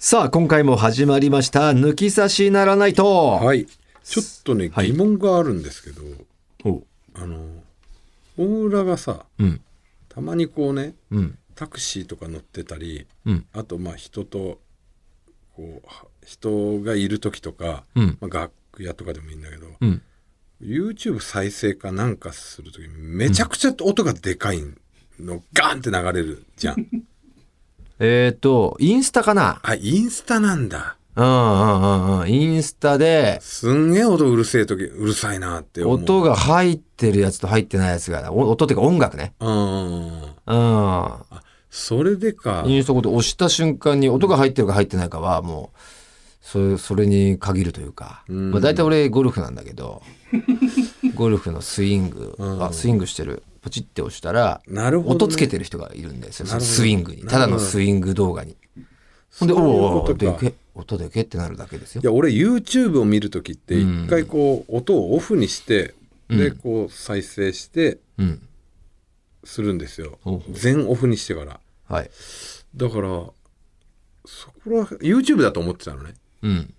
さあ、今回も始まりました、抜き差しならないと。はい。ちょっとね、はい疑問があるんですけど、おあの、大浦がさ、うん。たまにこうね、うん。タクシーとか乗ってたり、うん。あとまあ人と、こう、は人がいる時とか、うん。まあ、楽屋とかでもいいんだけど、うん。YouTube 再生かなんかする時にめちゃくちゃ音がでかいの、ガーンって流れるじゃん。えっ、と、インスタかな？あ、インスタなんだ。うんうんうんうん。インスタで、すんげえ音うるせえ時、うるさいなって。音が入ってるやつと入ってないやつが、お音っていうか音楽ね。うん。うん。それでか。インスタこで押した瞬間に音が入ってるか入ってないかはもう、それそれに限るというか、うんまあ、大体俺ゴルフなんだけど、ゴルフのスイング、うんあ、スイングしてる。ポチって押したら、なるほど、ね。音つけてる人がいるんですよ、スイングに。ただのスイング動画に。ほんで、おおでけ、音でけってなるだけですよい。や俺 YouTube を見る時ってうん一回こう音をオフにして、でうんこう再生してうん。するんですよ全オフにしてからはい。だからそこら YouTube だと思ってたのねうん。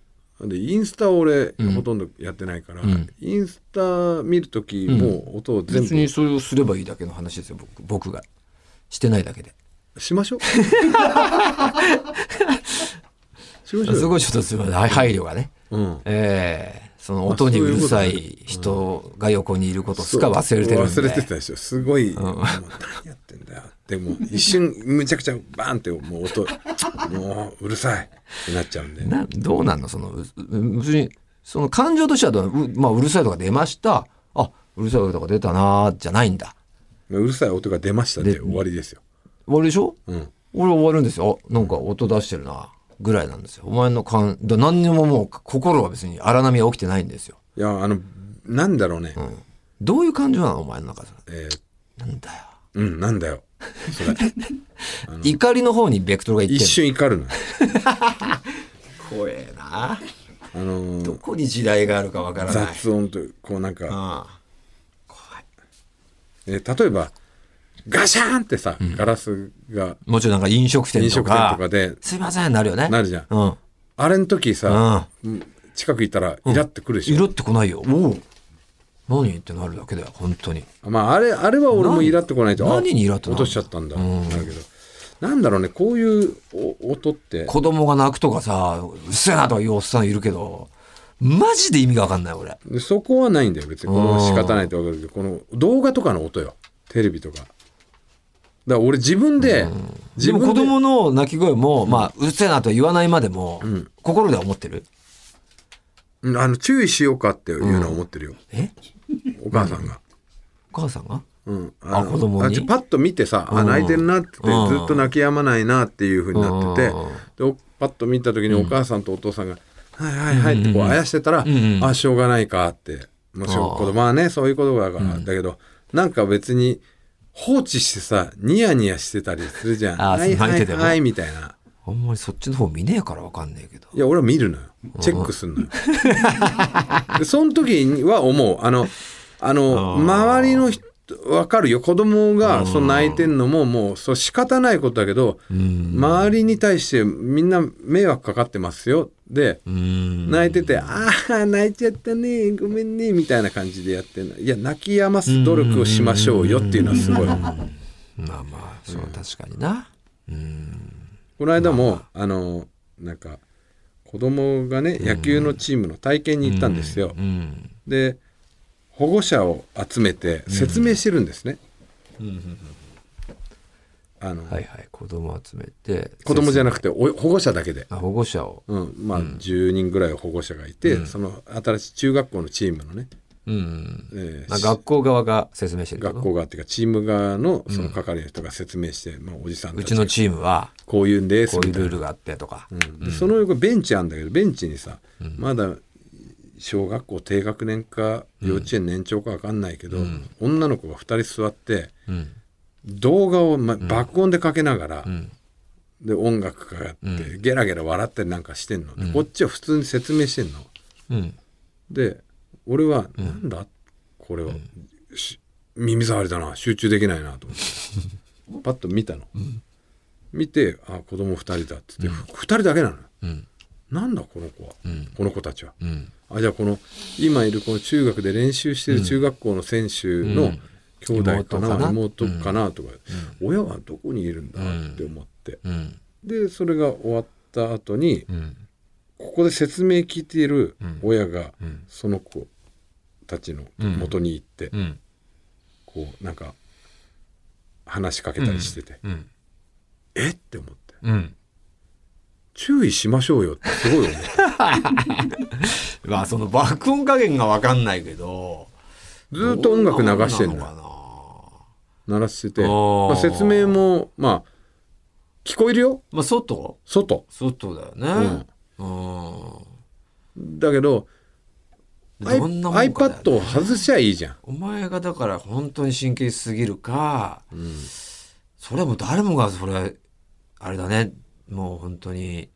でインスタ俺うん。ほとんどやってないから、うん。インスタ見る時も音を全別に部それをすればいいだけの話ですよ、僕僕が。してないだけで。しましょう。しましょうよ。すごいちょっとすみません、はい配慮がね。うん。ええ。その音にうるさい人が横にいることすか忘れてるんで。忘れてたでしょ。すごい、う何やってんだよでも一瞬むちゃくちゃバーンってもう音もううるさい。ってなっちゃうんで。などうなんの？その別にその感情としてはどう？う,、まあ、うるさいとか出ました。あうるさいとか出たなーじゃないんだ。うるさい音が出ましたでで終わりですよ、終わりでしょ？うん、俺終わるんですよ。あなんか音出してるなぐらいなんですよ。お前の感だ何にももう心は別に荒波は起きてないんですよ、いやあのなんだろうね、うん、どういう感情なの？お前の中で。えー。なんだよ。うんなんだよ それ。怒りの方にベクトルがいって一る瞬怒るの。よ 怖えな。あのーどこに地雷があるかわからない。雑音とこうなんか、ああ。怖い。えー例えばガシャーンってさ、ガラスが。もちろんなんか飲食店とか。で。すいませんなるよね。なるじゃん。うん。あれの時さ、うん。うん近くいたらイラってくるでしょ、色ってこないよ。おう何ってなるだけだよ、本当に。まああれあれは俺もイラってこないとあ何にイラって落としちゃったんだ、うん。なるけど。なんだろうねこういうお音って。子供が泣くとかさ、うっせえなとか言うおっさんいるけど、マジで意味がわかんない、俺。でそこはないんだよ別に。この仕方ないってわかるけどこの動画とかの音よ。テレビとか。だから俺自分で、で自分でも子供の泣き声も、まあ、うっせえなとは言わないまでも、ん。心では思ってる？うんあの注意しようかっていうのは思ってるよ、え？お母さんが。お母さんが？うん、あ子供に？パッと見てさ、あ泣いてるなってずっと泣き止まないなっていうふうになってて、うん。でおパッと見た時にお母さんとお父さんが「はいはいはい」ってこうあやしてたら「ん。うん。あしょうがないか」って。もちろんあー。子供はねそういうことだから、だけどなんか別に放置してさニヤニヤしてたりするじゃん。はいはいはいみたいな。あんまりそっちの方見ねえからわかんねえけど。いや俺は見るのよチェックすんのよ。でその時には思うあのあの周りの人わかるよ子供がその泣いてんのももうそう仕方ないことだけどうん。周りに対してみんな迷惑かかってますよでうん。泣いてて「ああ泣いちゃったねごめんね」みたいな感じでやってんのいや泣き止ます努力をしましょうよっていうのはすごい。まあまあ、そう、確かにな。うん。この間もあのなんか子供がね野球のチームの体験に行ったんですよ。うん。で保護者を集めて説明してるんですね。あのはいはい。子供集めて。子供じゃなくくてお保護者だけで、あ保護者を。うんまあ、10人ぐらい保護者がいて、その新しい中学校のチームのね、うん。えーまあ、学校側が説明してる学校側っていうかチーム側のその係の人が説明して、まあ、おじさんうちのチームはこういうんですこういうルールがあってとか。うん。でその横ベンチあるんだけどベンチにさ、まだ小学校低学年か幼稚園年長か分かんないけど、女の子が2人座ってうん。動画を、ま、爆音でかけながら、うん。で音楽かかって、ゲラゲラ笑ったりなんかしてんの、でこっちは普通に説明してんの。うん。で俺は、なんだ？これは、し耳障りだな。集中できないなと。思ってパッと見たの、見てあ子供2人だっつって、2人だけなの。ようん。なんだ？この子は、うん。この子たちは。うん。あじゃあこの今いるこの中学で練習してる中学校の選手のうん。兄弟かな、妹かな？妹かなとか、親はどこにいるんだって思って、うん。でそれが終わった後にうんここで説明聞いている親がうん。その子たちの元に行って、うん。こうなんか話しかけたりしてて、うん。え？って思って。うん。注意しましょうよってすごい思って。まあその爆音加減が分かんないけど。ずーっと音楽流してんの鳴らしてて、まあ、説明もまあ聞こえるよ。なまあ外？外。外だよね。うんだけどどんなもんね。iPad を外しゃいいじゃん、お前がだから本当に神経質すぎるか、それはもう誰もがそれあれだね。もう本当に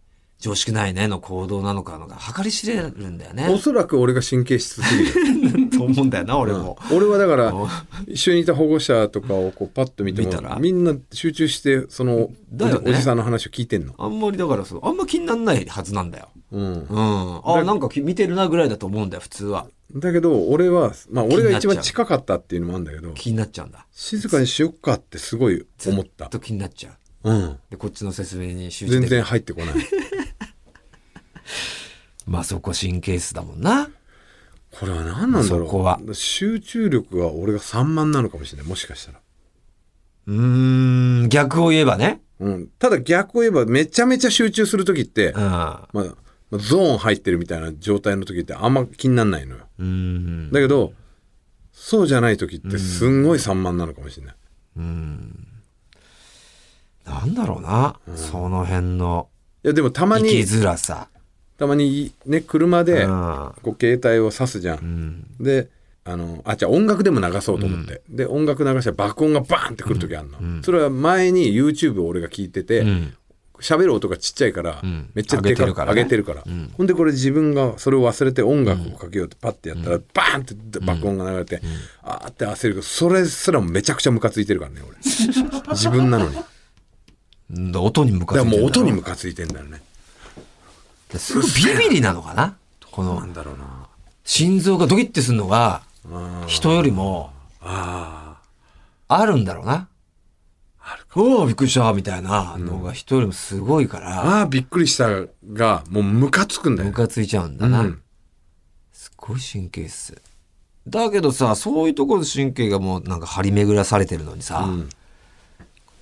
常識ないねの行動なのかのが計り知れるんだよおね。そらく俺が神経質すぎる、と思うんだよな俺も、うん。俺はだからうん。一緒にいた保護者とかをこうパッと見て見たら。もみんな集中してそのね。おじさんの話を聞いてんの、あんまりだからそうあんま気になんないはずなんだよ。うん、うん。あなんかき見てるなぐらいだと思うんだよ普通は。だけど俺はまあ俺が一番近かったっていうのもあるんだけど気になっちゃうんだ。静かにしよっかってすごい思った。ずっと気になっちゃう。うん。でこっちの説明に集中全然入ってこない まあそこ神経質だもんな。これは何なんだろう。そこは。集中力が俺が散漫なのかもしれない。もしかしたら、うーん。逆を言えばね。うん、ただ逆を言えばめちゃめちゃ集中する時って、うん。まあ、まあゾーン入ってるみたいな状態の時ってあんま気になんないのよ。うん。だけどそうじゃない時ってすんごい散漫なのかもしれない、なんだろうな、その辺のいやでもたま生きにづらさたまにね車でうんこう携帯を挿すじゃん、うん。であのあじゃあ音楽でも流そうと思って、で音楽流したら爆音がバーンってくる時あるの、それは前に YouTube を俺が聞いてて、うん。喋る音がちっちゃいから、ん。めっちゃでか上げてるからね。るから、ほんでこれ自分がそれを忘れて音楽をかけようってパッてやったら、バーンって爆音が流れて、あーって焦るけどそれすらもめちゃくちゃムカついてるからね俺。自分なのに。音に向かってらもう音に向ムカついてんだよねすごいビビリなのかな？このなんだろうな。心臓がドキッてするのが人よりもああるんだろうな。おおびっくりしたみたいなのが人よりもすごいから、あーびっくりしたがもうムカつくんだよ。ねムカついちゃうんだな、うん。すごい神経質。だけどさそういうところで神経がもうなんか張り巡らされてるのにさ、うん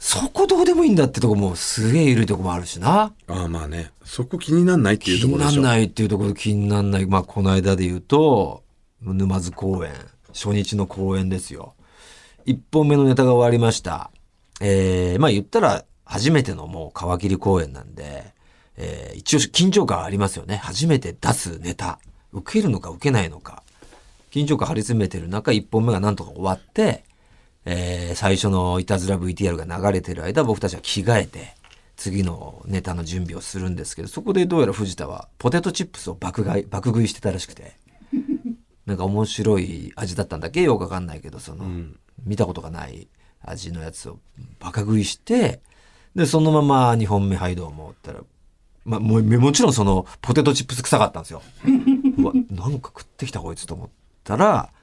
そこどうでもいいんだってとこもすげえ緩いとこもあるしな。ああまあね。そこ気になんないっていう気になところでしょ。んないっていうところ気になんない。まあこの間で言うと沼津公演初日の公演ですよ。1本目のネタが終わりました。えー、まあ言ったら初めてのもう皮切り公演なんで、えー一応緊張感ありますよね。初めて出すネタ。受けるのか受けないのか。緊張感張り詰めてる中1本目がなんとか終わって、えー最初のいたずら VTR が流れてる間僕たちは着替えて次のネタの準備をするんですけどそこでどうやら藤田はポテトチップスを爆買い爆食いしてたらしくて なんか面白い味だったんだっけ？よくわかんないけどその、見たことがない味のやつをバカ食いしてでそのまま2本目はいどうもったらまあ、もうもちろんそのポテトチップス臭かったんですよ。うわなんか食ってきたこいつと思ったら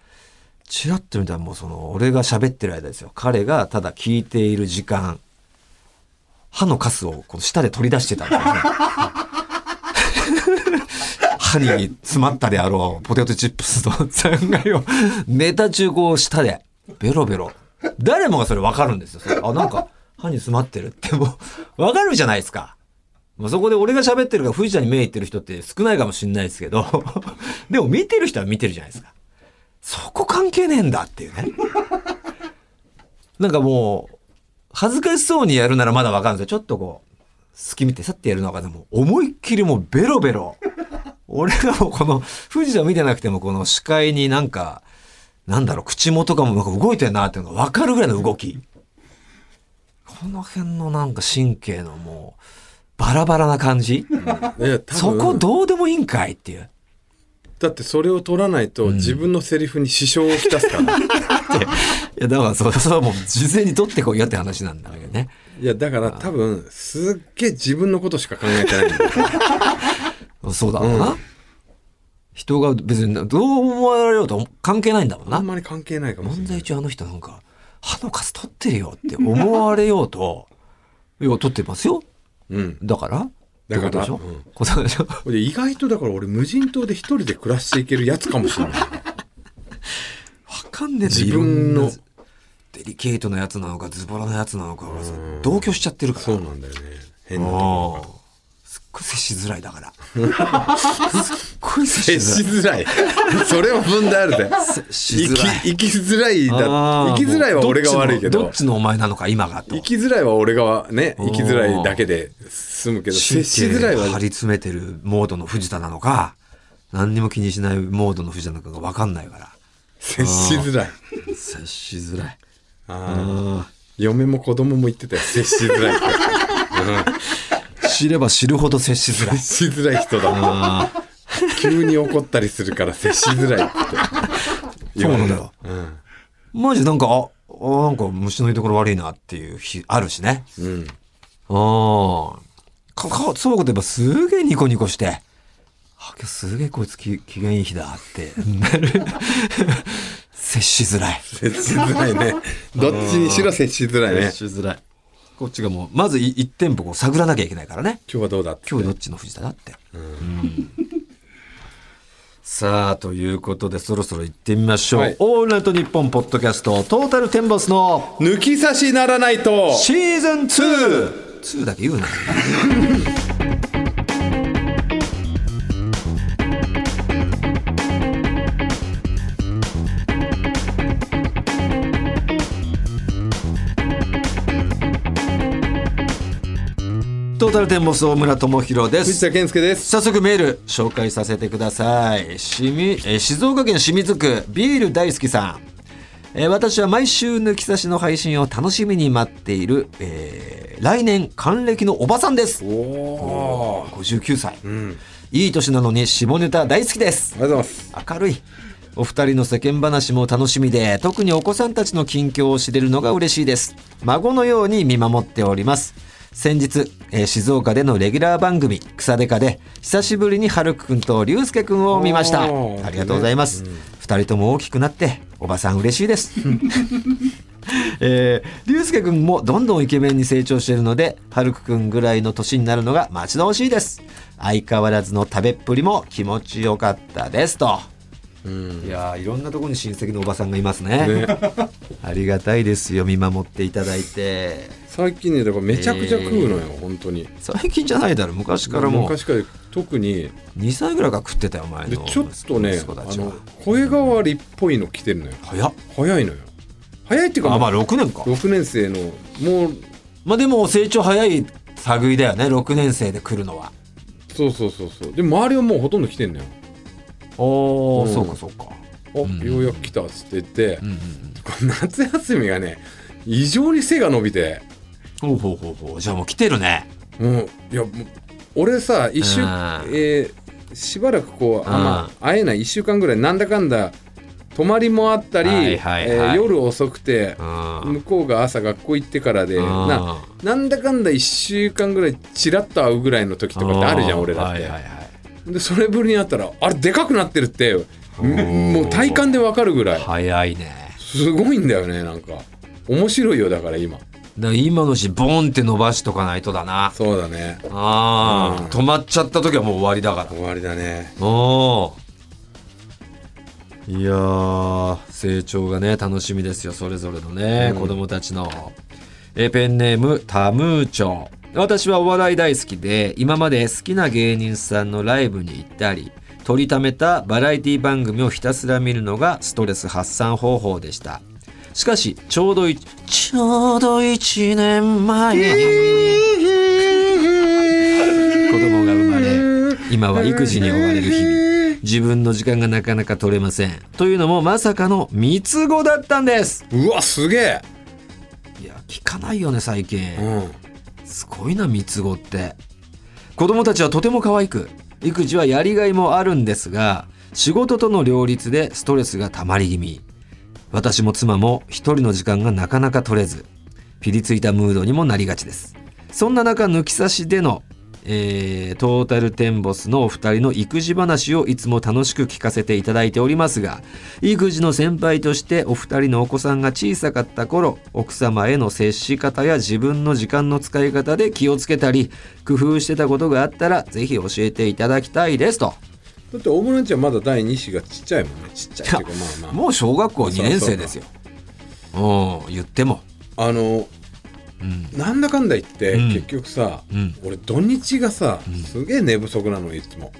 チラッと見たらもうその俺が喋ってる間ですよ。彼がただ聞いている時間。歯のカスをこの舌で取り出してたんですよ。ね。歯に詰まったであろうポテトチップスの残骸をネタ中こう舌でベロベロ。誰もがそれ分かるんですよ。あなんか歯に詰まってるってもう分かるじゃないですか。まあそこで俺が喋ってるから藤田に目いってる人って少ないかもしれないですけど。でも見てる人は見てるじゃないですか。そこ関係ねえんだっていうね。なんかもう恥ずかしそうにやるならまだ分かるんですよ。ちょっとこう隙見てさってやるのがでも思いっきりもうベロベロ。俺がもうこの富士山見てなくてもこの視界になんかなんだろう口元がもなんか動いてるなっていうのが分かるぐらいの動き。この辺のなんか神経のもうバラバラな感じ。いや多そ分こどうでもいいんかいっていうだってそれを取らないと自分のセリフに支障をきたすから、いいやだからそれ それはもう事前に取ってこいよって話なんだけどね。いやだから多分すっげえ自分のことしか考えてないんだよ。そうだろうな、人が別にどう思われようと関係ないんだもんあなんまり関係ないかもしれない。漫才中あの人なんか歯の数取ってるよって思われようといや取ってますよ。うん。だからだからうん。ことでしょ？で意外とだから俺無人島で一人で暮らしていけるやつかもしれない。わかんねえ自分の。デリケートなやつなのかズボラなやつなのかがさ同居しちゃってるから。そうなんだよね。変なとこああすっごい接しづらいだから。すっごい接接ししづらい。それは問題あるで生きづらい。生きづらいだ生きづらいは俺が悪いけど。どっちのお前なのか今がと生きづらいは俺がね生きづらいだけで済むけど接しづらいは。張り詰めてるモードの藤田なのか何にも気にしないモードの藤田なのかが分かんないから。接しづらい。接しづらい。あああ嫁も子供も言ってたよ。接しづらいって。あ 知れば知るほど接しづらい。接しづらい人だ。ああ急に怒ったりするから接しづらいって。そうなんだよ。うん。マジなんかああなんか虫の居所悪いなっていう日あるしね。うん。ああ。か、か、そういうこと言えばすげえニコニコして、あ、今日すげえこいつき機嫌いい日だって。なる。接しづらい。接しづらいね。どっちにしろ接しづらいね。しづらい。こっちがもう、まずい一店舗こう探らなきゃいけないからね。今日はどうだって今日どっちの藤田だって。うん さあ、ということでそろそろ行ってみましょう。はいオールナイトニッポンポッドキャスト、トータルテンボスの抜き差しならないとシーズン 2! 2だけ言うな。タルテンボス大村智弘です藤。田健介です早速メール紹介させてください。しみえー静岡県清水区ビール大好きさん。えー私は毎週抜き差しの配信を楽しみに待っている、えー来年還暦のおばさんです。おお59歳。うんいい年なのに下ネタ大好きですあ。りがとうございます明るい。お二人の世間話も楽しみで、特にお子さんたちの近況を知れるのが嬉しいです。孫のように見守っております。先日、えー静岡でのレギュラー番組、草デカで、久しぶりにはるくくんとりゅうすけくんを見ました。ありがとうございます。二、人とも大きくなって、おばさん嬉しいです。えー、りゅうすけくんもどんどんイケメンに成長しているので、はるくくんぐらいの年になるのが待ち遠しいです。相変わらずの食べっぷりも気持ちよかったですと。うんいやーいろんなところに親戚のおばさんがいますねね ありがたいですよ見守っていただいて最近ねだからめちゃくちゃ食うのよ、本当に。最近じゃないだろ昔からもう。昔から特に。2歳ぐらいから食ってたよ前のでちょっとねあの声変わりっぽいの来てるのよ。早っ。早いのよ。早いっていうかあまあまあ6年か。6年生のもうまあでも成長早い類だよね6年生で来るのは。そうそうそうそう。で周りはもうほとんど来てんのよ。おーうん。そうかそうか。あ、ん。ようやく来たっつって言って、うんうん夏休みがね異常に背が伸びて。うんほうほうほうほう。じゃあもう来てるね。もういや俺さ一週、うん。えーしばらくこうあ、うん。まあ、会えない1週間ぐらいなんだかんだ泊まりもあったり、はいはいはい。えー夜遅くてうん。向こうが朝学校行ってからでうん。ななんだかんだ1週間ぐらいチラッと会うぐらいの時とかってあるじゃん俺だって、はいはいはい。でそれぶりに会ったらあれでかくなってるって。ん。もう体感でわかるぐらい。早いね。すごいんだよねなんか。面白いよだから今だ今のしボンって伸ばしとかないとだな。そうだね。ああ、うん。止まっちゃった時はもう終わりだから。終わりだね。おー。いやー成長がね楽しみですよ。それぞれのね、うん。子供たちの。えペンネームタムーチョ私はお笑い大好きで今まで好きな芸人さんのライブに行ったり取りためたバラエティ番組をひたすら見るのがストレス発散方法でしたしかしちょうどいちょうど1年前 子供が生まれ今は育児に追われる日々。自分の時間がなかなか取れません。というのもまさかの三つ子だったんです。うわすげえ。いや聞かないよね最近。うん。すごいな三つ子って。子供たちはとても可愛く育児はやりがいもあるんですが仕事との両立でストレスがたまり気味私も妻も一人の時間がなかなか取れず、ピリついたムードにもなりがちです。そんな中、抜き差しでの、えートータルテンボスのお二人の育児話をいつも楽しく聞かせていただいておりますが、育児の先輩としてお二人のお子さんが小さかった頃、奥様への接し方や自分の時間の使い方で気をつけたり、工夫してたことがあったら、ぜひ教えていただきたいですと。だって大村んちはまだ第2子がちっちゃいもんねちっちゃいっていうかまあまあもう小学校2年生ですよ。うん、言っても。あのうん。なんだかんだ言って、うん結局さ、うん俺土日がさ、んすげえ寝不足なのいつも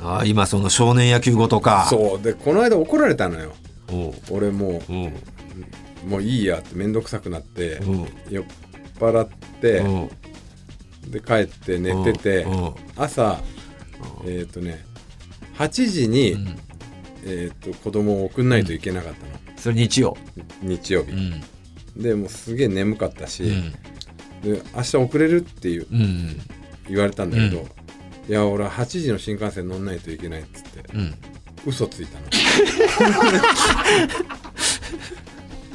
ああ、今その少年野球後とか。そうでこの間怒られたのよ。俺もうもういいやって面倒くさくなって、うん。酔っ払って、うん。で帰って寝てて、うん。朝えっ、とね8時に、うんえー、と子供を送んないといけなかったの、それ日曜。日曜日、うん。でもうすげえ眠かったし、うん。で明日遅れるっていううん。言われたんだけど、うんいや俺は8時の新幹線乗んないといけないっつってうん。嘘ついたの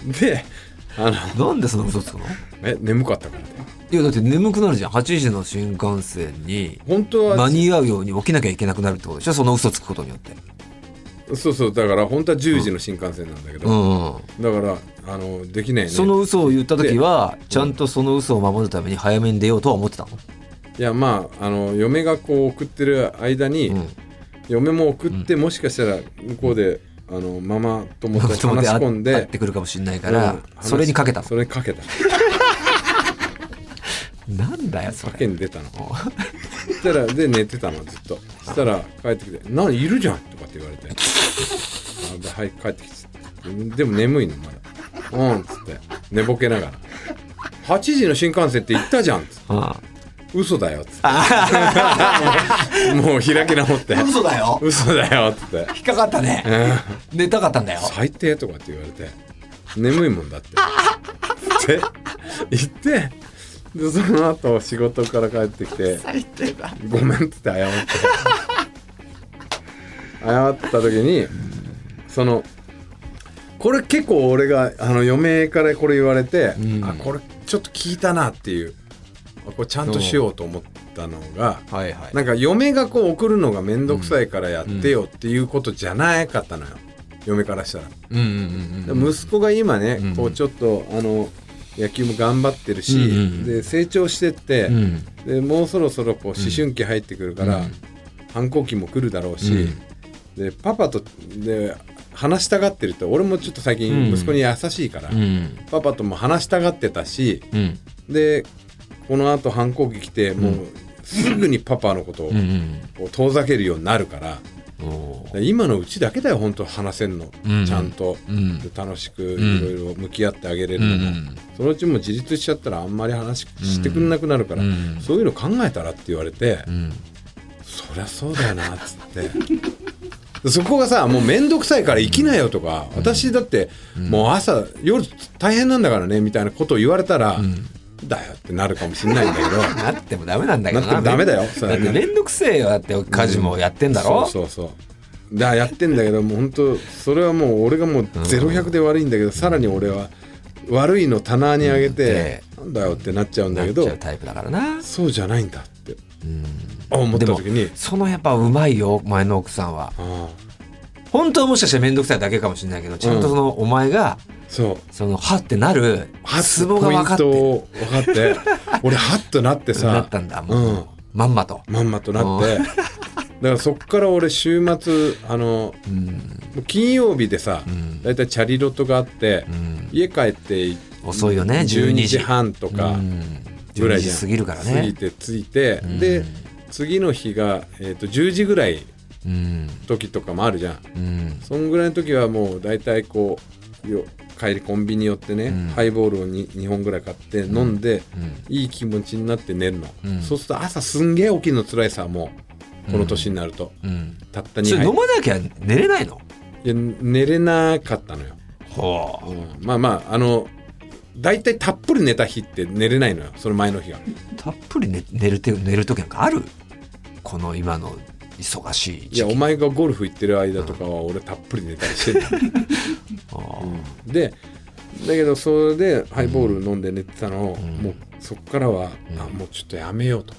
であのなんでそんな嘘つくの？え眠かったからねいやだって眠くなるじゃん。8時の新幹線に本当は間に合うように起きなきゃいけなくなるってことでしょ？その嘘つくことによって。そうそうだから本当は10時の新幹線なんだけど、うん、うん、だからあのできないね。その嘘を言った時はちゃんとその嘘を守るために早めに出ようとは思ってたの、いやまああの嫁がこう送ってる間に、うん、嫁も送って、もしかしたら向こうであのママ友達と話し込んで会ってくるかもしれないから、それにかけたの。それにかけたなんだよそれ。かけに出たの。そしたらで寝てたのずっと。そしたら帰ってきて「何いるじゃん」とかって言われて「あではい帰ってきて」でも眠いのまだ「うん」っつって。寝ぼけながら「8時の新幹線って言ったじゃん」っつってあ嘘だよ」っつって。もう開き直って。あ嘘だよ「嘘だよ」っつって。引っかかったね。うん。寝たかったんだよ最低とかって言われて眠いもんだってって言ってでその後仕事から帰ってきて最低だ「ごめん」っつって謝って。謝った時にそのこれ結構俺があの嫁からこれ言われて、うん。あこれちょっと聞いたなっていうあこれちゃんとしようと思ったのが、はいはい。なんか嫁がこう送るのが面倒くさいからやってよっていうことじゃなかったのよ。嫁からしたら。うんうんうんうん。で息子が今ね、うん。こうちょっとあの野球も頑張ってるし、うんうんで成長してって、うん。でもうそろそろこう思春期入ってくるから、うん。反抗期も来るだろうし、うん。でパパとで話したがってると俺もちょっと最近息子に優しいから、うん。パパとも話したがってたしうん。でこのあと反抗期来てもうすぐにパパのことを遠ざけるようになるから。今のうちだけだよ本当話せんの、うん。ちゃんと、うん。で楽しくん。いろいろ向き合ってあげれるうのも、ん。そのうちもう自立しちゃったらあんまり話してくれなくなるから、うん。そういうの考えたらって言われて、うん。そりゃそうだよなっつって。で そこがさもう面倒くさいから生きなよとか、私だってもう朝夜大変なんだからねみたいなことを言われたら、だよってなるかもしれないんだけど。なってもダメなんだけどなってもダメだよ。そだってれはねめんどくせえよだって家事もやってんだろ、そうそうそう。だやってんだけどもう本当それはもう俺がもうゼロ百で悪いんだけど、さらに俺は悪いの棚に上げて、なんだよってなっちゃうんだけど。なっちゃうタイプだからな。そうじゃないんだって。うん。思った時に。そのやっぱうまいよ前の奥さんは。ああ。本当はもしかしたらめんどくさいだけかもしれないけどちゃんとそのお前がそう。そのはってなるハツボが分かって。分かって。俺ハッとなってさ。なったんだもう、うん。まんまと、まんまとなって。だからそっから俺週末あのうん。金曜日でさ、ん。だいたいチャリロットがあって、うん、家帰って遅いよね12 12時時。半とかうん。12ぐらいじゃん。時過ぎるから過ぎねて着いて、うん。で次の日が、えー、と10時ぐらいうん。時とかもあるじゃん。うん。そんぐらいの時はもう大体こうよ帰りコンビニ寄ってね、うん。ハイボールを 2, 2本ぐらい買って飲んで、うん。いい気持ちになって寝るの、うん。そうすると朝すんげえ起きるの辛いさもうこの年になると、うん。たった2杯。それ飲まなきゃ寝れないの？いや寝れなかったのよ、ほうん。まあまああの大体たっぷり寝た日って寝れないのよその前の日がたっぷり寝寝るて寝る時なんかある？この今の忙しいいやお前がゴルフ行ってる間とかは俺たっぷり寝たりしてる、あーうん。でだけどそれでハイボール飲んで寝てたのを、ん。もうそっからは、うん。あもうちょっとやめようと。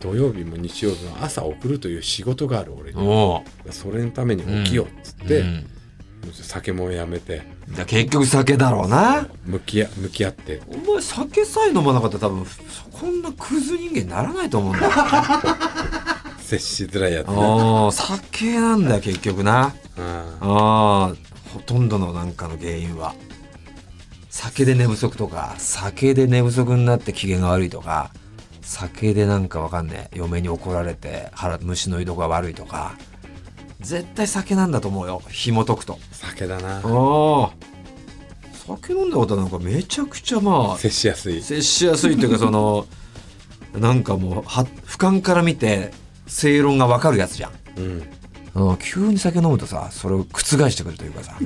土曜日も日曜日も朝送るという仕事がある俺に。それのために起きようっつって、酒もやめて。だ結局酒だろうな。向き合向き合って。お前酒さえ飲まなかったら多分こんなクズ人間にならないと思うんだよ 接しづらいやつ。ねああ酒なんだよ結局な。あああほとんどのなんかの原因は。酒で寝不足とか酒で寝不足になって機嫌が悪いとか酒でなんかわかんねえ嫁に怒られて腹虫の居所が悪いとか絶対酒なんだと思うよ。紐解くと。酒だな。ああ酒飲んだことなんかめちゃくちゃまあ接しやすい。接しやすいというかそのなんかもうは俯瞰から見て正論がわかるやつじゃん。うん。うん。急に酒飲むとさそれを覆してくるというかさ。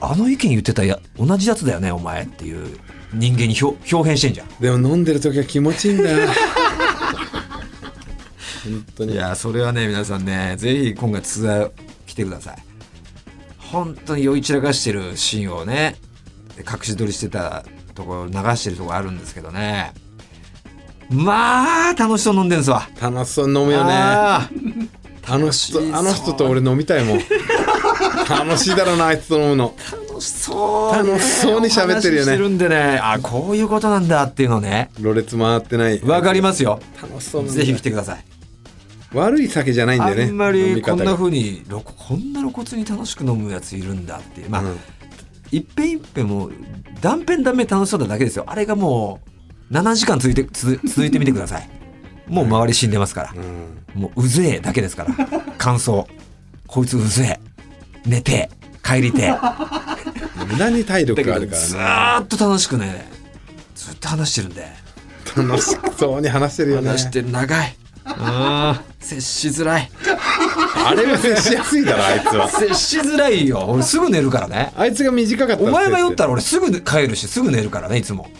あの意見言ってたや同じやつだよねお前っていう人間に表表現してんじゃん。でも飲んでる時は気持ちいいんだよ。本当に。いやそれはね皆さんねぜひ今回ツアー来てください。本当に酔い散らかしてるシーンをね隠し撮りしてたところ流してるところあるんですけどねまあ楽しそうに飲んでるんですわ。楽しそうに飲むよね。ああ。の楽しそう。人あの人と俺飲みたいもん。楽しいだろうなあいつと飲むの。ー楽しそう。楽しそうに喋ってるよね。るんでね。あこういうことなんだっていうのね。ろれつ回ってない。わかりますよ。楽しそうぜひ来てください。悪い酒じゃないんだよねあんま飲りこんなみ方が風に露こんな露骨に楽しく飲むやついるんだっていう。まあ、うん。いっぺんいっぺんもう断片断片楽しそうなだけですよ。あれがもう7時間続いてつ続いてみてください。もう周り死んでますから。うん。もううぜえだけですから。感想。こいつうぜえ。寝て。帰りてえ。無駄に体だ力があるかけどずっと楽しくね。ずっと話してるんで。な楽しそうに話してるよね。話してる長い。あー接しづらい。あれは接しやすいだろあいつは。接しづらいよ。俺すぐ寝るからね。あいつが短かったらお前が酔ったらら俺すぐ帰るしすぐ寝るからねいつも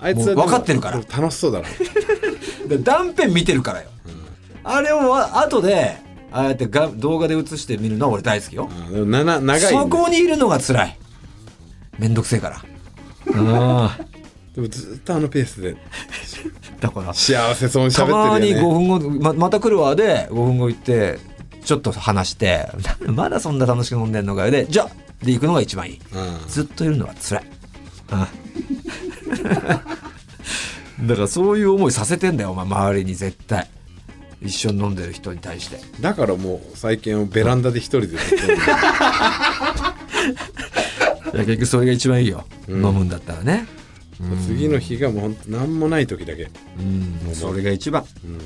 あいつは分かってるから。楽しそうだろ で断片見てるからよ、あれをあ後でああやってが動画で映して見るのは俺大好きよ、うん。でもなな長いそこにいるのが辛い。めんどくせえから。ああ。でもずっとあのペースで。だから。幸せそうにたまに喋ってるよ5ね分後ままた来るわで5分後行ってちょっと話してまだそんな楽しく飲んでんのかよ。でじゃあで行くのが一番いい。うん。ずっといるのは辛い。あ だからそういう思いさせてんだよ、お前、周りに絶対。一緒に飲んでる人に対して。だからもう最近はベランダで一人でずっと飲んでる いや結局それが一番いいよ。うん飲むんだったらね。次の日がもうほんと何もない時だけ、うん、それが一番。うん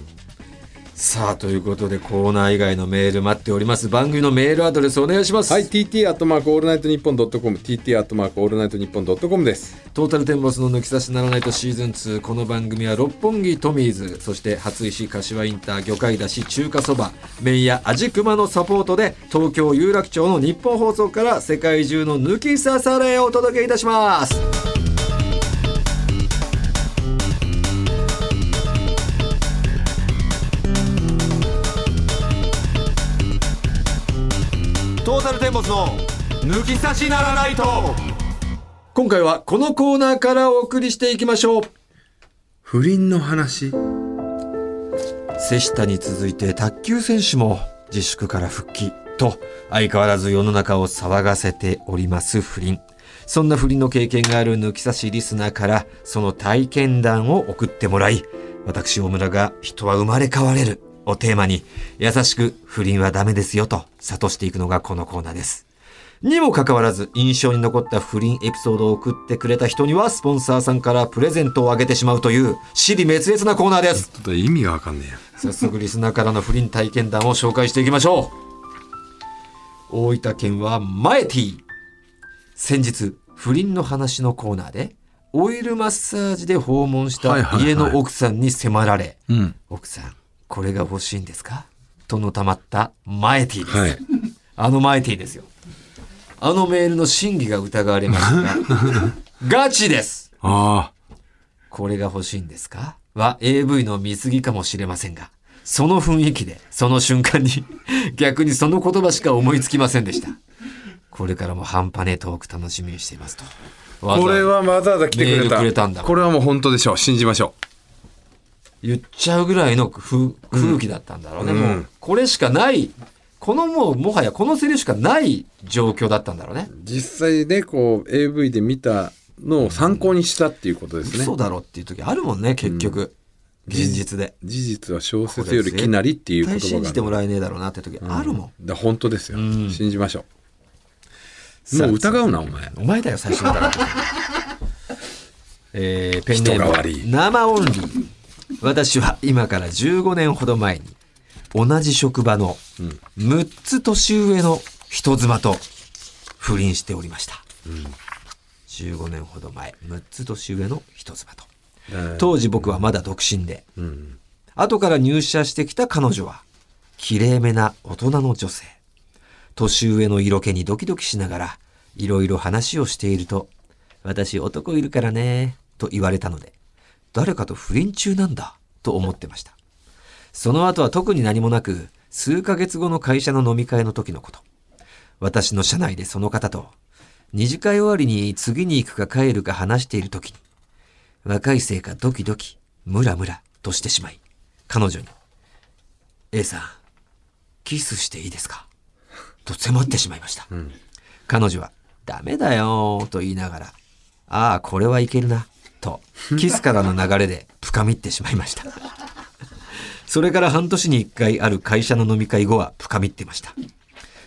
さあ、ということでコーナー以外のメール待っております。番組のメールアドレスお願いします。はい TT アットマークオールナイトニッポンドットコム TT アットマークオールナイトニッポンドットコムですトータルテンボスの抜き差しならナイトシーズン2この番組は六本木トミーズそして初石柏インター魚介だし中華そば麺屋味熊のサポートで東京有楽町のニッポン放送から世界中の抜き差されをお届けいたしますの抜き差しならないと。今回はこのコーナーからお送りしていきましょう。不倫の話。瀬下に続いて卓球選手も自粛から復帰と相変わらず世の中を騒がせております不倫。そんな不倫の経験がある抜き差しリスナーからその体験談を送ってもらい私大村が人は生まれ変われるをテーマに優しく不倫はダメですよと諭していくのがこのコーナーです。にもかかわらず印象に残った不倫エピソードを送ってくれた人にはスポンサーさんからプレゼントをあげてしまうという私利滅裂なコーナーです。ちょっと意味がわかんねえよ早速リスナーからの不倫体験談を紹介していきましょう。大分県はマエティ。先日不倫の話のコーナーでオイルマッサージで訪問した家の奥さんに迫られ、うん。奥さんこれが欲しいんですか？とのたまったマエティです、はい。あのマエティですよ。あのメールの真偽が疑われましたが ガチです。あこれが欲しいんですか？は AV の見過ぎかもしれませんが、その雰囲気で、その瞬間に、逆にその言葉しか思いつきませんでした。これからも半端ねえトーク楽しみにしていますと。これはわざわざ来てくれメーたルくれたんだこれはもう本当でしょう。信じましょ言っちゃうぐらいの風空気だったんだろうね。うんもう、これしかない、このもう、もはやこのセリフしかない状況だったんだろうね。う実際ねこう AV で見たのを参考にしたっていうことですね、嘘だろっていう時あるもんね、結局。現実で。事実は小説よりきなりっていう言葉が信じてもらえねえだろうなって時あるもん。だ本当ですよ、ん信じましょうもう疑うなお前お前だよ、最初から。えー、ペンネーム、い生オンリー。私は今から15年ほど前に、同じ職場の6つ年上の人妻と不倫しておりました。15年ほど前、6つ年上の人妻と。当時僕はまだ独身で、うん後から入社してきた彼女は、綺麗めな大人の女性。年上の色気にドキドキしながら、いろいろ話をしていると、私男いるからね、と言われたので、誰かと不倫中なんだ、と思ってました。その後は特に何もなく、数ヶ月後の会社の飲み会の時のこと。私の社内でその方と、二次会終わりに次に行くか帰るか話している時に、若いせいかドキドキ、ムラムラとしてしまい、彼女に、A さん、キスしていいですか？と迫ってしまいました。彼女は、ダメだよーと言いながら、ああ、これはいけるな、と、キスからの流れで深みってしまいました。それから半年に一回ある会社の飲み会後は深みってました。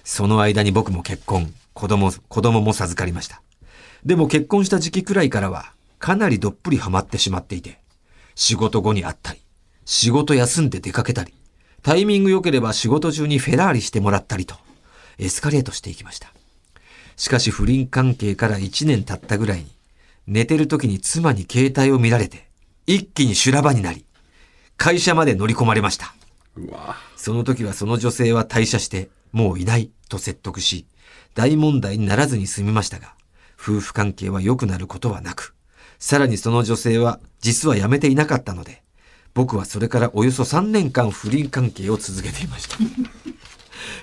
その間に僕も結婚、子供、子供も授かりました。でも結婚した時期くらいからは、かなりどっぷりハマってしまっていて、仕事後に会ったり、仕事休んで出かけたり、タイミング良ければ仕事中にフェラーリしてもらったりと、エスカレートしていきました。しかし不倫関係から1年経ったぐらいに、寝てる時に妻に携帯を見られて、一気に修羅場になり、会社まで乗り込まれました。その時はその女性は退社して、もういないと説得し、大問題にならずに済みましたが、夫婦関係は良くなることはなく、さらにその女性は実は辞めていなかったので、僕はそれからおよそ3年間不倫関係を続けていました。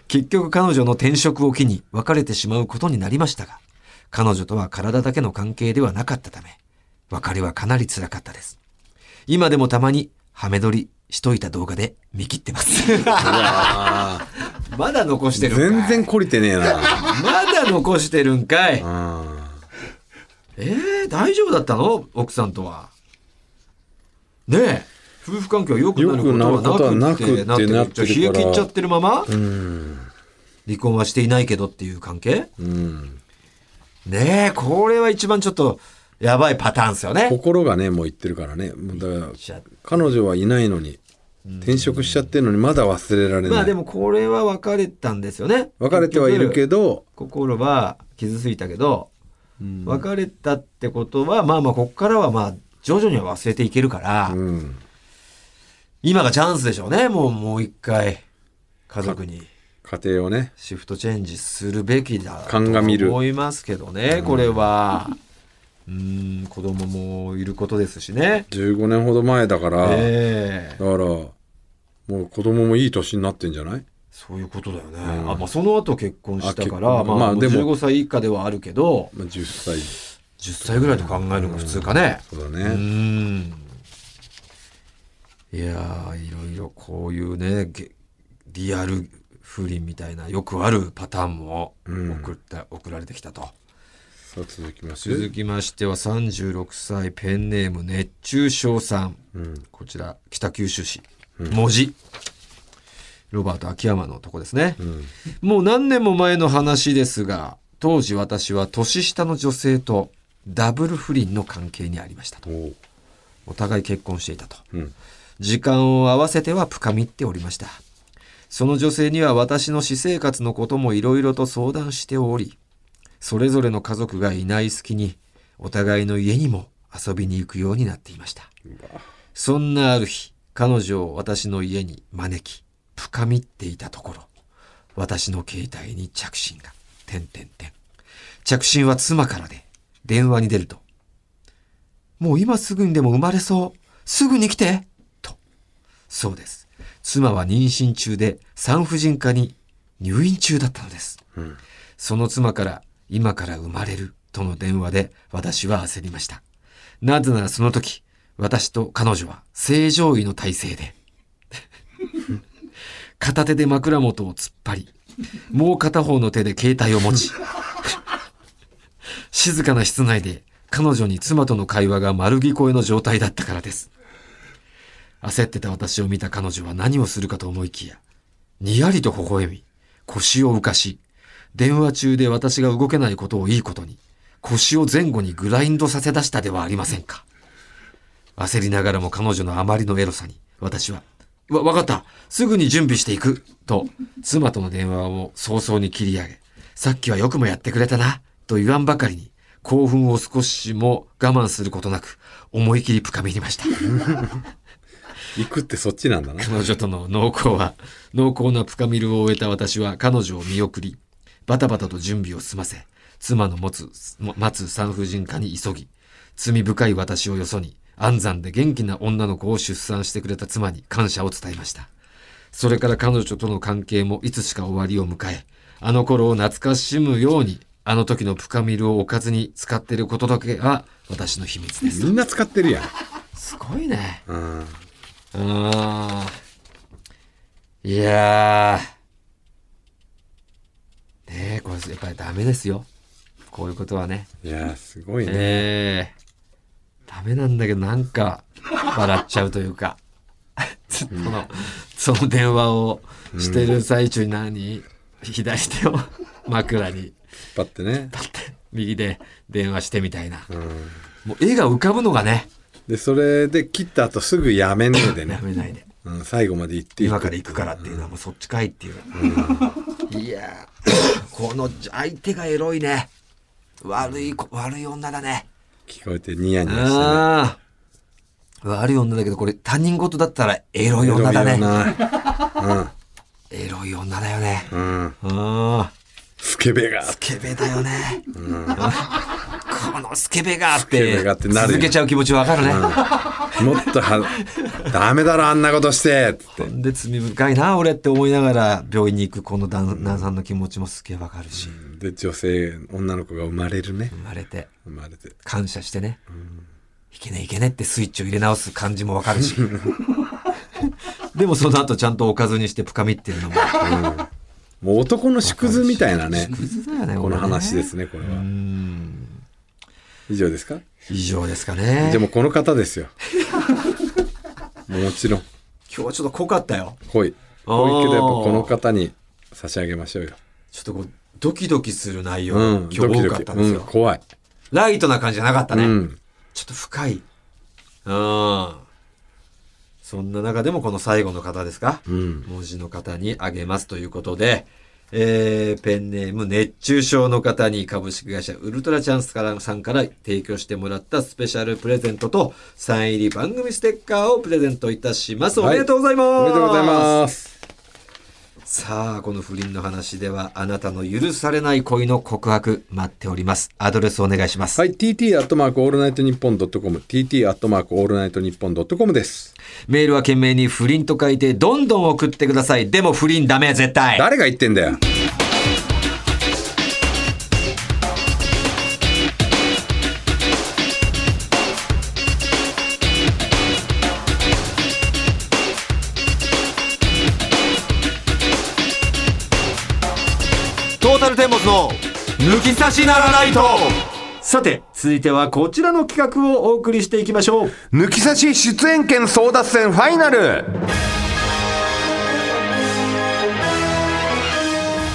結局彼女の転職を機に別れてしまうことになりましたが、彼女とは体だけの関係ではなかったため、別れはかなり辛かったです。今でもたまにハメ撮りしといた動画で見切ってます。あまだ残してるんかい。全然懲りてねえな。まだ残してるんかい。あえー、大丈夫だったの？奥さんとは。ねえ、夫婦関係は良くなることはなくってなってるなって冷え切っちゃってるまま？離婚はしていないけどっていう関係？うんねえ、これは一番ちょっとやばいパターンですよね。心がねもう言ってるからねもうだから彼女はいないのに転職しちゃってるのにまだ忘れられない、まあでもこれは別れたんですよね。別れてはいるけど。ど、心は傷ついたけど、うん別れたってことは、まあまあこっからはまあ徐々には忘れていけるから、うん、今がチャンスでしょうね。もう、もう一回、家族に家庭をねシフトチェンジするべきだと鑑みる思いますけどね、これは。うん、子供もいることですしね。15年ほど前だから、ええだからもう子供もいい年になってんじゃない？そういうことだよね。うんあまあ、その後結婚したから、婚まあ、まあでも15歳以下ではあるけど、まあ、10歳10歳ぐらいと考えるのが普通かね。うそうだね、ん。いやー、いろいろこういうね、げリアル不倫みたいなよくあるパターンもうん送った、送られてきたと。続きます続きましては36歳ペンネーム熱中症さん。うんこちら北九州市。文字。ロバート秋山のとこですね。うんもう何年も前の話ですが、当時私は年下の女性とダブル不倫の関係にありましたと。お互い結婚していたと。うん時間を合わせては深みっておりました。その女性には私の私生活のこともいろいろと相談しており、それぞれの家族がいない隙に、お互いの家にも遊びに行くようになっていました。そんなある日、彼女を私の家に招き、深みっていたところ、私の携帯に着信が、てんてんてん。着信は妻からで、電話に出ると、もう今すぐにでも生まれそう。すぐに来てと。そうです。妻は妊娠中で産婦人科に入院中だったのです。うんその妻から今から生まれるとの電話で私は焦りました。なぜならその時、私と彼女は正常位の体勢で、片手で枕元を突っ張り、もう片方の手で携帯を持ち、静かな室内で彼女に妻との会話が丸聞こえの状態だったからです。焦ってた私を見た彼女は何をするかと思いきや、にやりと微笑み、腰を浮かし、電話中で私が動けないことをいいことに、腰を前後にグラインドさせ出したではありませんか。焦りながらも彼女のあまりのエロさに、私は、わ、わかったすぐに準備していくと、妻との電話を早々に切り上げ、さっきはよくもやってくれたなと言わんばかりに、興奮を少しも我慢することなく、思い切り深めにました。行くってそっちなんだな。彼女との濃厚は、濃厚な深みるを終えた私は彼女を見送り、バタバタと準備を済ませ、妻の持つ、も待つ産婦人科に急ぎ、罪深い私をよそに、安産で元気な女の子を出産してくれた妻に感謝を伝えました。それから彼女との関係もいつしか終わりを迎え、あの頃を懐かしむように、あの時の深みるをおかずに使っていることだけが私の秘密です。みんな使ってるやん。すごいね。うん。あーいやー。ねえ、これやっぱりダメですよ。こういうことはね。いやー、すごいね。ええダメなんだけど、なんか、笑っちゃうというか。その、その電話をしてる最中に何、左手を 枕に、パってね。右で電話してみたいな。うん。もう絵が浮かぶのがね、で、それで切った後すぐやめねえでやね。めないで。うん、最後まで行って今から行くからっていうのはもうそっちかいっていう。いやー この相手がエロいね。悪い子、悪い女だね。聞こえてニヤニヤしてね。悪い女だけど、これ他人事だったらエロい女だね。な。エロい女だよね。うん。スケベが。スケベだよね。このスケベがあって続けちゃう気持ちわかるね。もっとは、ダメだろ、あんなことしてつって。で、罪深いな、俺って思いながら病院に行くこの旦那さんの気持ちもすげえわかるし。で、女性、女の子が生まれるね。生まれて。生まれて。感謝してね、いけねいけねってスイッチを入れ直す感じもわかるしでもその後ちゃんとおかずにして深みっていうのももう男の縮図みたいなね。ねこの話でねすね、これは。うん以上ですか？以上ですかねでもこの方ですよ。もちろん、今日はちょっと濃かったよ濃い。濃いけどやっぱこの方に差し上げましょうよ。ちょっとこうドキドキする内容、うん、今日多かったんですよ、うん、怖い。ライトな感じじゃなかったね、うん。ちょっと深いうんそんな中でもこの最後の方ですか、うん。文字の方にあげますということで、えー、ペンネーム熱中症の方に株式会社ウルトラチャンスからさんから提供してもらったスペシャルプレゼントとサイン入り番組ステッカーをプレゼントいたします。おめでとうございます。おめでとうございます。さあ、この不倫の話ではあなたの許されない恋の告白待っております。アドレスお願いします。はい、tt アットマークオールナイトニッポンドットコム、tt アットマークオールナイトニッポンドットコムです。メールは懸命に不倫と書いてどんどん送ってください。でも不倫ダメ絶対。誰が言ってんだよ。トータルテンボスの抜き差しならないとさて、続いてはこちらの企画をお送りしていきましょう。抜き差し出演権争奪戦ファイナル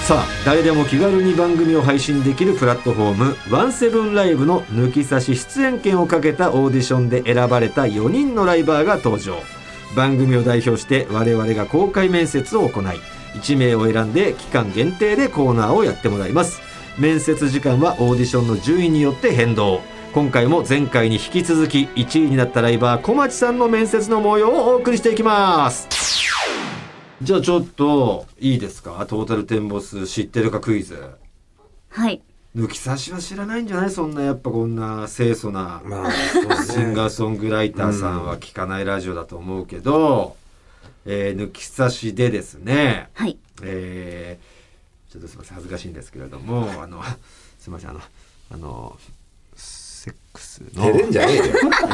さあ、誰でも気軽に番組を配信できるプラットフォーム、ワンセブンライブの抜き差し出演権をかけたオーディションで選ばれた4人のライバーが登場。番組を代表して我々が公開面接を行い、1名を選んで期間限定でコーナーをやってもらいます。面接時間はオーディションの順位によって変動。今回も前回に引き続き1位になったライバー小町さんの面接の模様をお送りしていきます。じゃあちょっといいですか？トータルテンボス知ってるかクイズはい。抜き差しは知らないんじゃない？そんなやっぱこんな清楚なまあ、シンガーソングライターさんは聞かないラジオだと思うけど、えー抜き差しでですね、はい。えーちょっとすみません恥ずかしいんですけれどもあのすみませんあのあのセックスの、照れんじゃねえよ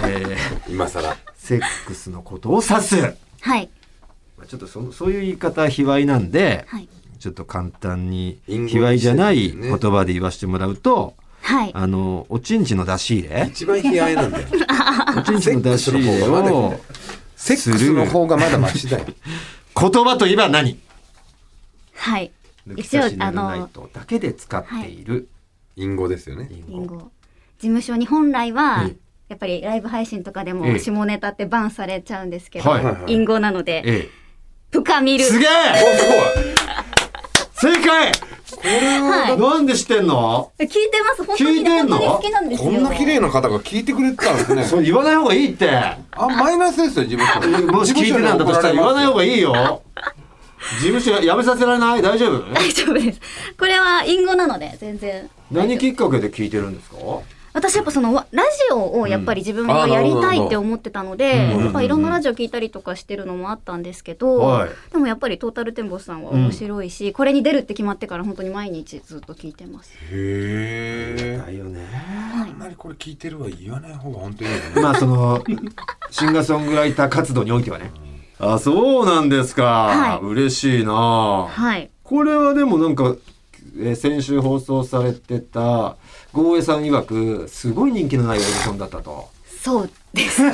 えー今更セックスのことを指すはい。まあちょっとそそういう言い方は卑猥なんで、はい。ちょっと簡単に卑猥じゃない言葉で言わせてもらうと、はい。あのおちんちの出し入れ一番悲哀なんだよ おちんちの出し入れをセックスの方がまだマシだよ。言葉といえば何？はい。一応あの、とだけで使っている隠語ですよね。隠語。リンゴ。事務所に本来はええ、やっぱりライブ配信とかでええ。も下ネタってバンされちゃうんですけど、隠語なので、え深見る。え！すげえ正解。はい。なんで知ってんの？聞いてます。本当に聞いてんの？本当に好きなんですよ。こんな綺麗な方が聞いてくれてたんですね。それ言わない方がいいって。あマイナスですよ事務所もし聞いてたんだとしたら言わない方がいいよ。事務所辞めさせられない？大丈夫？大丈夫です。これは隠語なので、全然。何きっかけで聞いてるんですか？私やっぱそのわラジオをやっぱり自分がやりたいって思ってたので、うんやっぱいろんなラジオ聞いたりとかしてるのもあったんですけど、はい。でもやっぱりトータルテンボスさんは面白いし、これに出るって決まってから本当に毎日ずっと聞いてます。へえだよね。あんまりこれ聞いてるは言わない方が本当にいいよね。まあそのシンガーソングライター活動においてはね。あそうなんですか、はい。嬉しいな。はい。これはでもなんか、えー先週放送されてたゴーエさん曰くすごい人気のないオーディションだったと。そう。です。ね。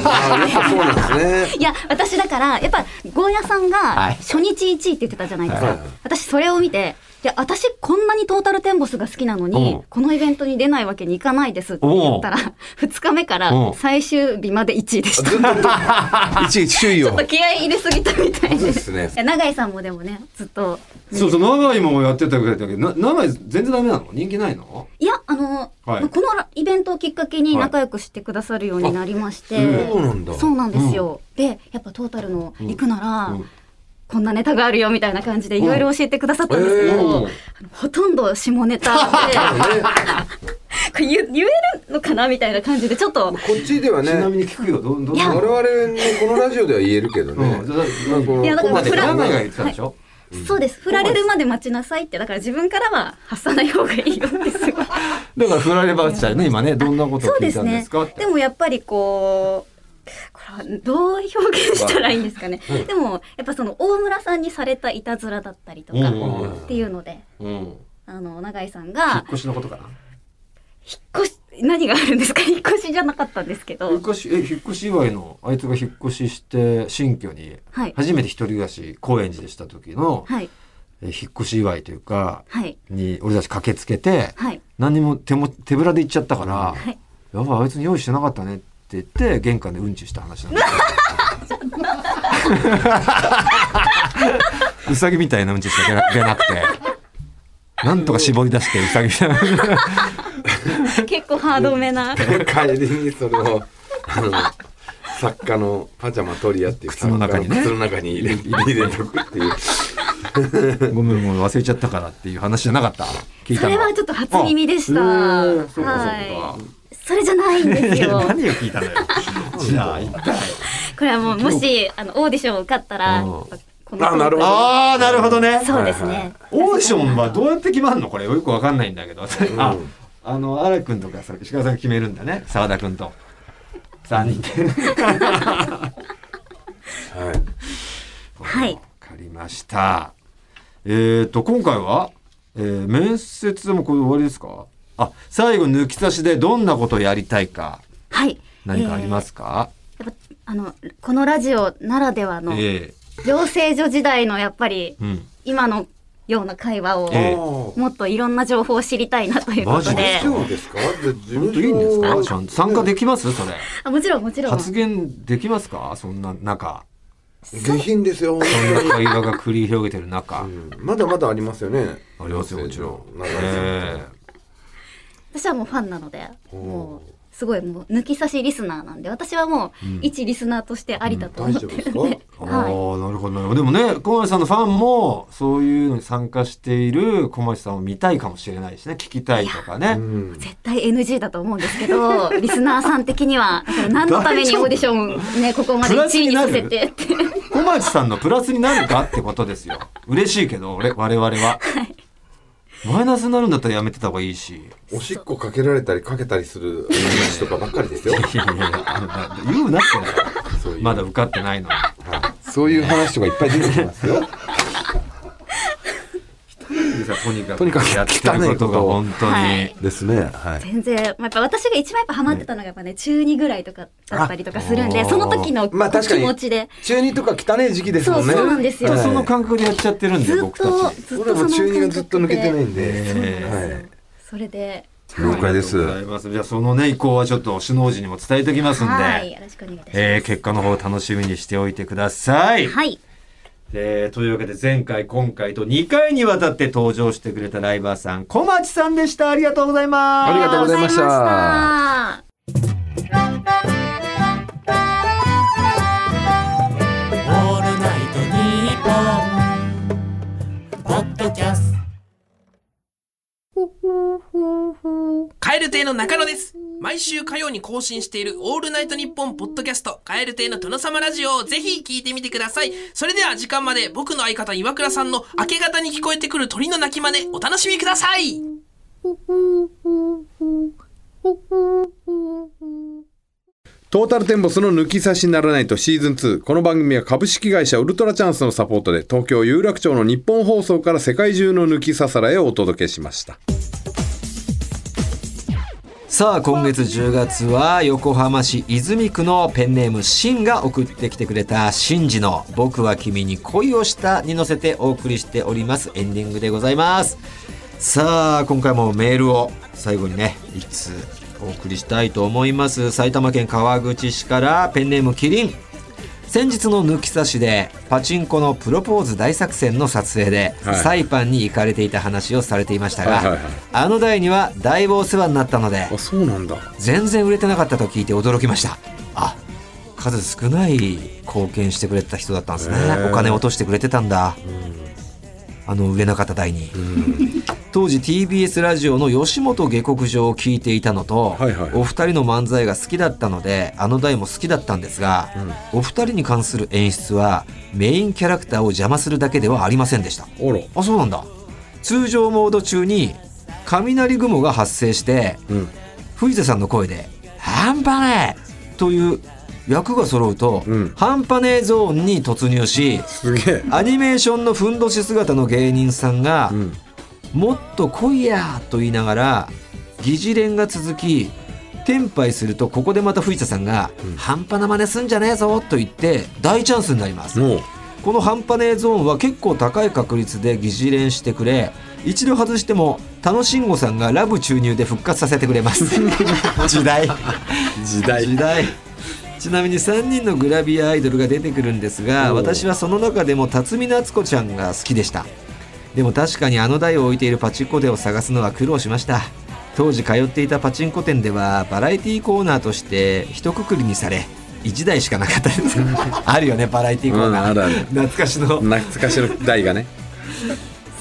いや、私だから、やっぱ、ゴーヤさんはい。が初日1位って言ってたじゃないですか。はい。はい私、それを見て、いや、私、こんなにトータルテンボスが好きなのにうん、このイベントに出ないわけにいかないですって言ったら、2日目からうん。最終日まで1位でした。ずっと一位首位を。ちょっと気合い入れすぎたみたいで。ですね。いや永井さんもでもね、ずっと。そうそう長井もやってたぐらいだけどな長井全然ダメなの？人気ないの？いや、あの、はい。このイベントをきっかけに仲良くしてくださるようになりまして、そうなんだそうなんですよ。で、やっぱトータルの行くなら、うん。こんなネタがあるよみたいな感じでいろいろ教えてくださったんですけど、ほとんど下ネタで、これ言言えるのかなみたいな感じで、ちょっと、こっちではちなみねに聞くよ。どど我々のこのラジオでは言えるけどね。うん。いやだからフラ長井が言ってたでしょ、そうです。振られるまで待ちなさいって、だから自分からは発さない方がいいよってすごい。だから振らればっちゃうね今ねどんなことを聞いたんでそうですね。でもやっぱりこう、これはどう表現したらいいんですかね。でも、やっぱその大村さんにされたいたずらだったりとかうんっていうので、うんあの、永井さん引っが、越しのことかな？引っ越し、何があるんですか？引っ越しじゃなかったんですけど引っ。越しえ引っ越し祝いのあいつが引っ越しして新居にはい初めて一人暮らし高円寺でした時の、はい。え引っ越し祝いというかはい。に俺たち駆けつけて、はい。何にも手も手ぶらで行っちゃったから、はい。やばいあいつに用意してなかったねって言って玄関でうんちした話なんだうさぎみたいなうんちしか出な出なくてなんとか絞り出してうさぎみたいな 結構ハードめな。帰りにそれをあの作家のパジャマトリアっていう靴の中にね。靴の中に入れ入れとくっていう。ごめんごめん忘れちゃったからっていう話じゃなかった？聞いたのそれはちょっと初耳でした。はい。それじゃないんですよ。何を聞いたのよ。じゃあ一体これはもう、もし、あの、オーディション受かったら、あなるほど。ああなるほどね。そうですね。オーディションはどうやって決まるの？これよくわかんないんだけど、ああの荒井君とかさ石川さんが決めるんだね。澤田君と。3人で。はい。はい。わかりました。えっ、と今回は、えー面接もこれ終わりですか？あ最後抜き差しでどんなことをやりたいか。はい。何かありますか、やっぱあのこのラジオならではのえ養成所時代のやっぱりえうん。今のような会話をええ。もっといろんな情報を知りたいなというこマジで？とで大丈夫ですか？で事本当いいんですか？ちゃんと参加できます？それ。あもちろんもちろん。発言できますか？そんな中。下品ですよ本そんな会話が繰り広げてる中、うん。まだまだありますよね。ありますよもちろん、私はもうファンなのでもうすごいもう抜き差しリスナーなんで私はもう一リスナーとしてありだと思ってるんで、うん大丈夫 ああ、はなるほど、なるほど。でもね、小町さんのファンも、そういうのに参加している小町さんを見たいかもしれないしね、聞きたいとかね。うんい、絶対 NG だと思うんですけど リスナーさん的には何のためにオーディションね ここまで1位にさせてって小町さんのプラスになるかってことですよ。嬉しいけど、俺、我々は。マイナスになるんだったらやめてた方がいいし。おしっこかけられたりかけたりする話とかばっかりですよ。いやいや言うなってだからそういうまだ受かってないのに。はいそういう話とかいっぱい出てきますよ。とにかくとにかくやってることが本当に。はいですね。はい。全然、まあ、やっぱ私が一番やっぱハマってたのがやっぱね中2ぐらいとかだったりとかするんであその時の気持ちで、中二とか汚い時期ですもんね。そうなんですよその感覚でやっちゃってるんで、僕たとち。ずっとその俺も中二がずっと抜けてないんで。えはい。それで了解です。じゃあそのね、意向はちょっと首脳陣にも伝えておきますんで、はいよろしくお願いいたします、えー結果の方楽しみにしておいてください。はいえーというわけで前回今回と2回にわたって登場してくれたライバーさん小町さんでした。ありがとうございます。ありがとうございました。ありがとうございまオールナイトニッポン」ポッドキャスト。カエル亭の中野です。毎週火曜に更新しているオールナイトニッポンポッドキャスト、カエル亭の殿様ラジオをぜひ聞いてみてください。それでは時間まで僕の相方岩倉さんの明け方に聞こえてくる鳥の鳴き真似お楽しみください。トータルテンボスの抜き差しならないとシーズン2。この番組は株式会社ウルトラチャンスのサポートで東京有楽町の日本放送から世界中の抜き差さらへお届けしました。さあ今月10月は横浜市泉区のペンネームシンが送ってきてくれたシンジの「僕は君に恋をした」に乗せてお送りしております。エンディングでございます。さあ今回もメールを最後にねいつお送りしたいと思います。埼玉県川口市からペンネームキリン。先日の抜き差しでパチンコのプロポーズ大作戦の撮影で、はい。サイパンに行かれていた話をされていましたが、はいはいはい。あの台にはだいぶお世話になったのであ、そうなんだ。全然売れてなかったと聞いて驚きました。あ数少ない貢献してくれてた人だったんですね。お金落としてくれてたんだ。あの売れなかった台に、当時 TBS ラジオの吉本下克上を聞いていたのと、はいはいお二人の漫才が好きだったのであの台も好きだったんですが、お二人に関する演出はメインキャラクターを邪魔するだけではありませんでしたあら。あそうなんだ通常モード中に雷雲が発生してうん。藤田さんの声で「半端ねえ!」という役が揃うと、うん半端ねえゾーンに突入し。アニメーションのふんどし姿の芸人さんがうん。「もっと来いや!」と言いながら疑似連が続き転廃するとここでまた藤田さんが「半端な真似すんじゃねえぞ!」と言って大チャンスになります。この半端ねえゾーンは結構高い確率で疑似連してくれ一度外しても楽しんごさんがラブ注入で復活させてくれます時代 時代。時代ちなみに3人のグラビアアイドルが出てくるんですが私はその中でも辰巳夏子ちゃんが好きでしたでも確かにあの台を置いているパチンコ店を探すのは苦労しました。当時通っていたパチンコ店ではバラエティコーナーとして一括りにされ1台しかなかったです。あるよねバラエティコーナー、うんあるある。懐かしの。懐かしの台がね。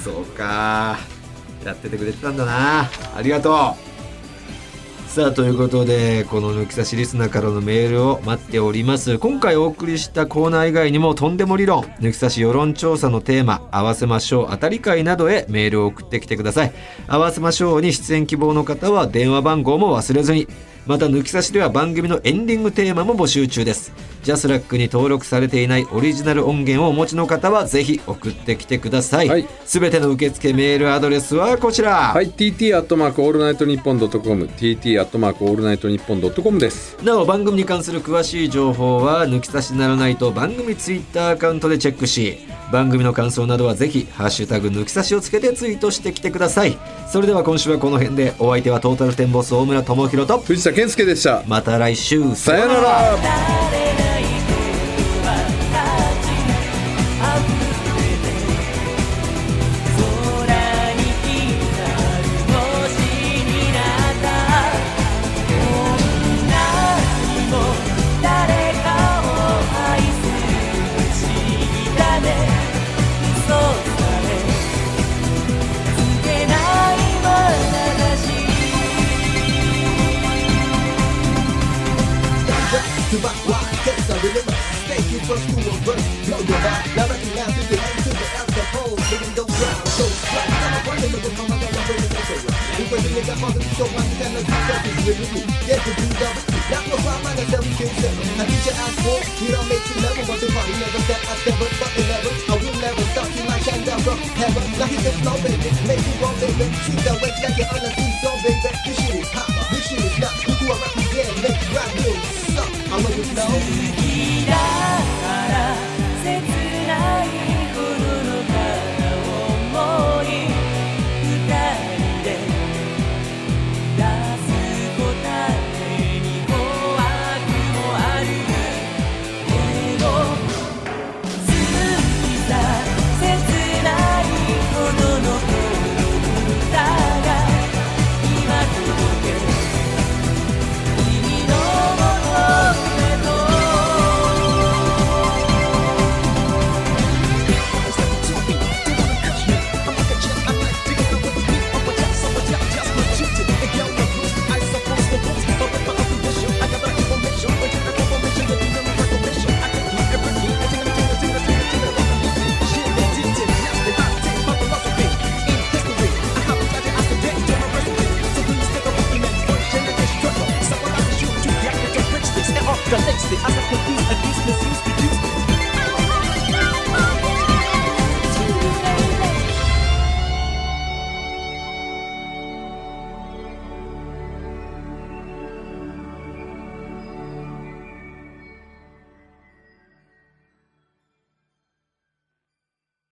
そうか。やっててくれてたんだな。ありがとうさあということでこの抜き差しリスナーからのメールを待っております。今回お送りしたコーナー以外にもとんでも理論抜き差し世論調査のテーマ合わせましょう当たり会などへメールを送ってきてください。合わせましょうに出演希望の方は電話番号も忘れずに。また抜き差しでは番組のエンディングテーマも募集中ですジャスラックに登録されていないオリジナル音源をお持ちの方はぜひ送ってきてくださいはいすべての受付メールアドレスはこちら、はい。TT アットマークオールナイトニッポンドットコム。TT アットマークオールナイトニッポンドットコムです。なお番組に関する詳しい情報は抜き差しならないと番組ツイッターアカウントでチェックし番組の感想などはぜひ「ハッシュタグ抜き差し」をつけてツイートしてきてくださいそれでは今週はこの辺でお相手はトータルテンボス大村智広と藤田健介でした。また来週さよなら。切